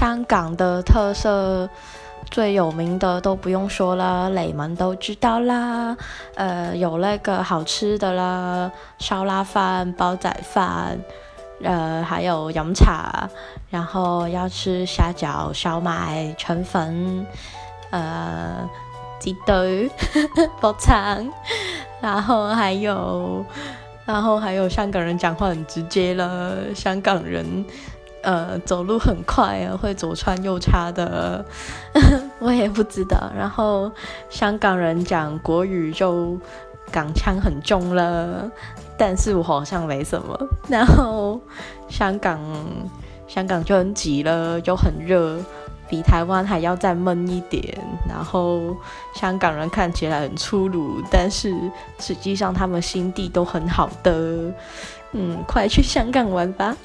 香港的特色最有名的都不用说了，雷们都知道啦。呃，有那个好吃的啦，烧腊饭、煲仔饭，呃，还有饮茶，然后要吃虾饺、烧麦、肠粉，呃，鸡腿、煲肠，然后还有，然后还有香港人讲话很直接了，香港人。呃，走路很快啊，会左穿右插的，我也不知道。然后香港人讲国语就港腔很重了，但是我好像没什么。然后香港香港就很挤了，就很热，比台湾还要再闷一点。然后香港人看起来很粗鲁，但是实际上他们心地都很好的。嗯，快去香港玩吧。